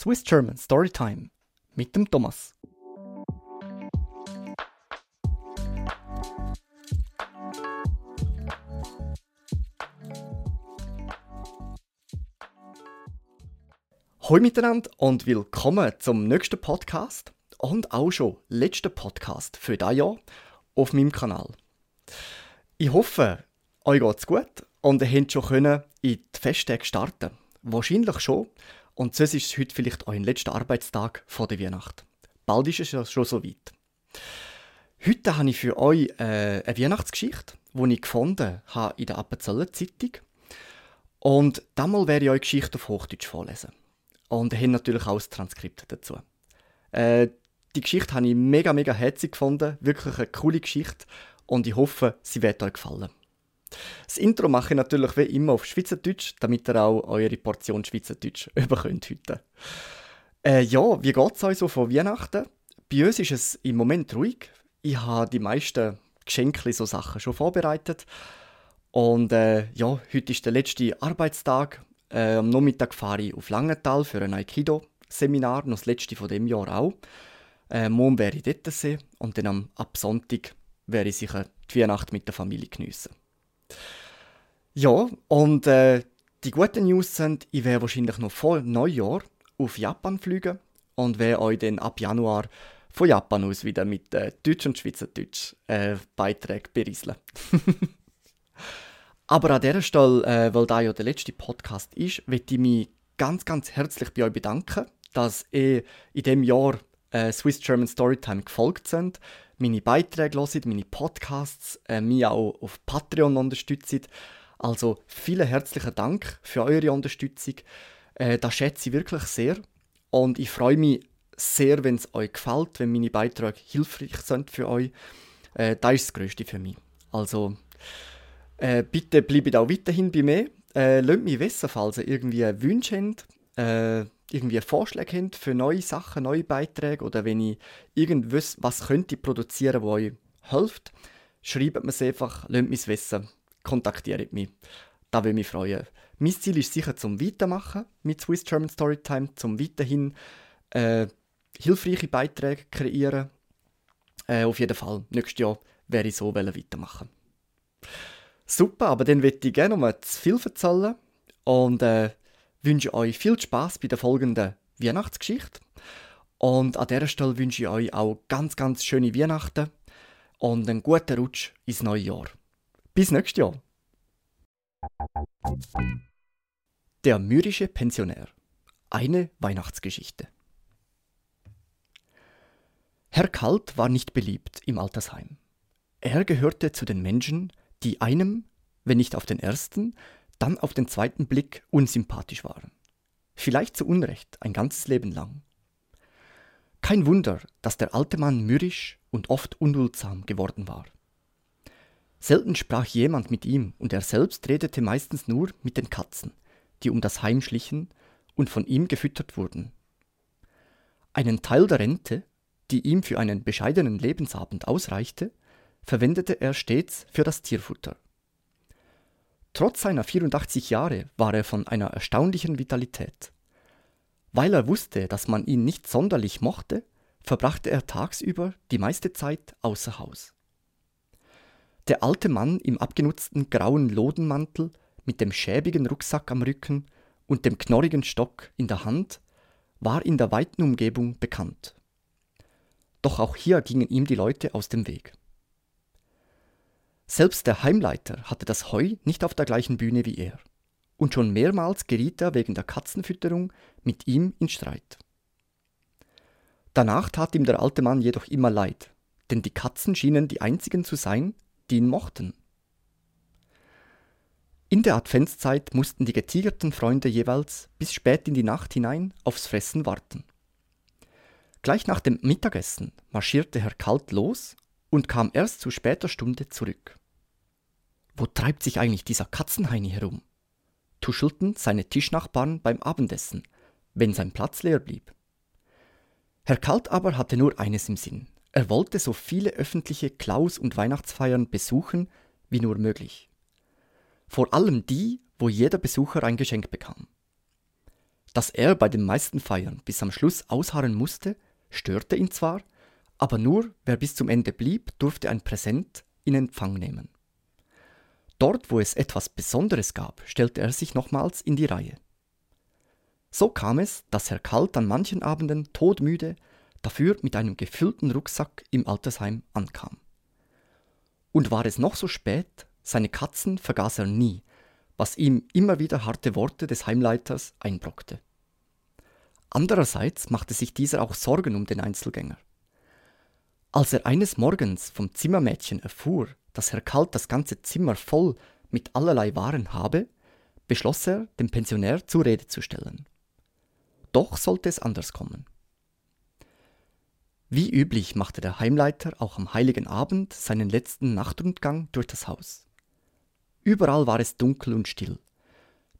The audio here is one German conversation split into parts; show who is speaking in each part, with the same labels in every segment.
Speaker 1: Swiss German Storytime mit dem Thomas. Hallo miteinander und willkommen zum nächsten Podcast und auch schon letzten Podcast für dieses Jahr auf meinem Kanal. Ich hoffe, euch geht's gut und ihr könnt schon in die Festtage starten. Wahrscheinlich schon. Und sonst ist es heute vielleicht euer letzter Arbeitstag vor der Weihnacht. Bald ist es schon so weit. Heute habe ich für euch äh, eine Weihnachtsgeschichte, die ich gefunden habe in der Appenzeller Zeitung. Und damals werde ich euch Geschichte auf Hochdeutsch vorlesen. Und ich habe natürlich auch das Transkript dazu. Äh, die Geschichte habe ich mega, mega herzig gefunden. Wirklich eine coole Geschichte. Und ich hoffe, sie wird euch gefallen. Das Intro mache ich natürlich wie immer auf Schweizerdeutsch, damit ihr auch eure Portion Schweizerdeutsch überkommt heute. Äh, ja, wie geht es euch so von Weihnachten? Bei uns ist es im Moment ruhig. Ich habe die meisten Geschenke, so Sachen schon vorbereitet. Und äh, ja, heute ist der letzte Arbeitstag. Äh, am Nachmittag fahre ich auf Langenthal für ein Aikido-Seminar, noch das letzte von dem Jahr auch. Äh, morgen werde ich dort sein und dann am, ab Sonntag werde ich sicher die Weihnacht mit der Familie geniessen. Ja, und äh, die guten News sind, ich werde wahrscheinlich noch vor Neujahr auf Japan fliegen und werde euch dann ab Januar von Japan aus wieder mit äh, Deutsch und Schweizerdeutsch äh, Beiträgen berieseln. Aber an dieser Stelle, äh, weil da ja der letzte Podcast ist, möchte ich mich ganz, ganz herzlich bei euch bedanken, dass ihr in dem Jahr äh, Swiss German Storytime gefolgt sind, meine Beiträge hört, meine Podcasts, äh, mich auch auf Patreon unterstützt. Also vielen herzlichen Dank für eure Unterstützung. Äh, das schätze ich wirklich sehr. Und ich freue mich sehr, wenn es euch gefällt, wenn meine Beiträge hilfreich sind für euch. Äh, das ist das Größte für mich. Also äh, bitte bleibt auch weiterhin bei mir. Äh, lasst mich wissen, falls ihr irgendwie Wünsche habt. Äh, irgendwie Vorschläge habt für neue Sachen, neue Beiträge oder wenn ich irgendwas was könnte produzieren, wo euch hilft, schreibt mir es einfach, lasst mich wissen, kontaktiert mich. Da würde mich freuen. Mein Ziel ist sicher zum Weitermachen mit Swiss German Storytime, zum weiterhin äh, hilfreiche Beiträge kreieren. Äh, auf jeden Fall, nächstes Jahr werde ich so weitermachen. Super, aber dann würde ich gerne mal zu viel erzählen und äh, wünsche euch viel Spaß bei der folgenden Weihnachtsgeschichte. Und an dieser Stelle wünsche ich euch auch ganz, ganz schöne Weihnachten und einen guten Rutsch ins neue Jahr. Bis nächstes Jahr. Der mürrische Pensionär. Eine Weihnachtsgeschichte. Herr Kalt war nicht beliebt im Altersheim. Er gehörte zu den Menschen, die einem, wenn nicht auf den ersten, dann auf den zweiten Blick unsympathisch waren. Vielleicht zu Unrecht, ein ganzes Leben lang. Kein Wunder, dass der alte Mann mürrisch und oft unduldsam geworden war. Selten sprach jemand mit ihm, und er selbst redete meistens nur mit den Katzen, die um das Heim schlichen und von ihm gefüttert wurden. Einen Teil der Rente, die ihm für einen bescheidenen Lebensabend ausreichte, verwendete er stets für das Tierfutter. Trotz seiner 84 Jahre war er von einer erstaunlichen Vitalität. Weil er wusste, dass man ihn nicht sonderlich mochte, verbrachte er tagsüber die meiste Zeit außer Haus. Der alte Mann im abgenutzten grauen Lodenmantel mit dem schäbigen Rucksack am Rücken und dem knorrigen Stock in der Hand war in der weiten Umgebung bekannt. Doch auch hier gingen ihm die Leute aus dem Weg. Selbst der Heimleiter hatte das Heu nicht auf der gleichen Bühne wie er. Und schon mehrmals geriet er wegen der Katzenfütterung mit ihm in Streit. Danach tat ihm der alte Mann jedoch immer leid, denn die Katzen schienen die einzigen zu sein, die ihn mochten. In der Adventszeit mussten die getigerten Freunde jeweils bis spät in die Nacht hinein aufs Fressen warten. Gleich nach dem Mittagessen marschierte Herr Kalt los und kam erst zu später Stunde zurück. Wo treibt sich eigentlich dieser Katzenheini herum? tuschelten seine Tischnachbarn beim Abendessen, wenn sein Platz leer blieb. Herr Kalt aber hatte nur eines im Sinn. Er wollte so viele öffentliche Klaus- und Weihnachtsfeiern besuchen, wie nur möglich. Vor allem die, wo jeder Besucher ein Geschenk bekam. Dass er bei den meisten Feiern bis am Schluss ausharren musste, störte ihn zwar, aber nur wer bis zum Ende blieb, durfte ein Präsent in Empfang nehmen. Dort, wo es etwas Besonderes gab, stellte er sich nochmals in die Reihe. So kam es, dass Herr Kalt an manchen Abenden todmüde, dafür mit einem gefüllten Rucksack im Altersheim ankam. Und war es noch so spät, seine Katzen vergaß er nie, was ihm immer wieder harte Worte des Heimleiters einbrockte. Andererseits machte sich dieser auch Sorgen um den Einzelgänger. Als er eines Morgens vom Zimmermädchen erfuhr, dass Herr Kalt das ganze Zimmer voll mit allerlei Waren habe, beschloss er, den Pensionär zur Rede zu stellen. Doch sollte es anders kommen. Wie üblich machte der Heimleiter auch am heiligen Abend seinen letzten Nachtrundgang durch das Haus. Überall war es dunkel und still.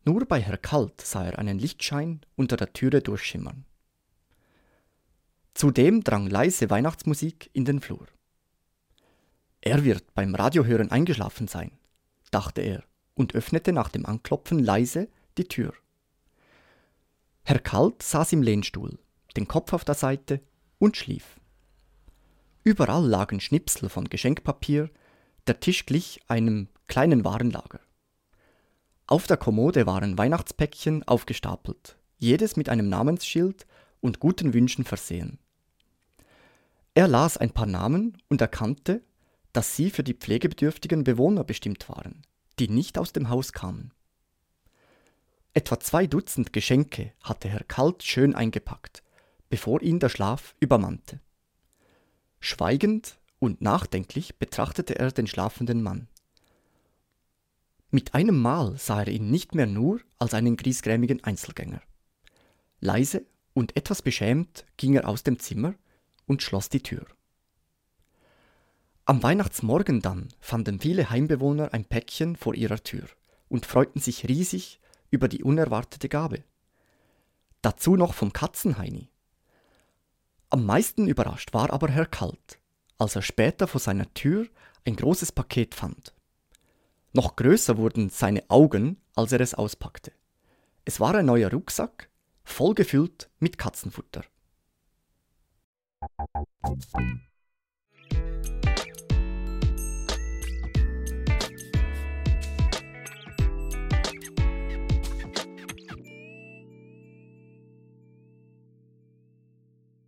Speaker 1: Nur bei Herr Kalt sah er einen Lichtschein unter der Türe durchschimmern. Zudem drang leise Weihnachtsmusik in den Flur. Er wird beim Radiohören eingeschlafen sein, dachte er und öffnete nach dem Anklopfen leise die Tür. Herr Kalt saß im Lehnstuhl, den Kopf auf der Seite und schlief. Überall lagen Schnipsel von Geschenkpapier, der Tisch glich einem kleinen Warenlager. Auf der Kommode waren Weihnachtspäckchen aufgestapelt, jedes mit einem Namensschild und guten Wünschen versehen. Er las ein paar Namen und erkannte, dass sie für die pflegebedürftigen Bewohner bestimmt waren, die nicht aus dem Haus kamen. Etwa zwei Dutzend Geschenke hatte Herr Kalt schön eingepackt, bevor ihn der Schlaf übermannte. Schweigend und nachdenklich betrachtete er den schlafenden Mann. Mit einem Mal sah er ihn nicht mehr nur als einen griesgrämigen Einzelgänger. Leise und etwas beschämt ging er aus dem Zimmer und schloss die Tür. Am Weihnachtsmorgen dann fanden viele Heimbewohner ein Päckchen vor ihrer Tür und freuten sich riesig über die unerwartete Gabe. Dazu noch vom Katzenheini. Am meisten überrascht war aber Herr Kalt, als er später vor seiner Tür ein großes Paket fand. Noch größer wurden seine Augen, als er es auspackte. Es war ein neuer Rucksack, voll gefüllt mit Katzenfutter.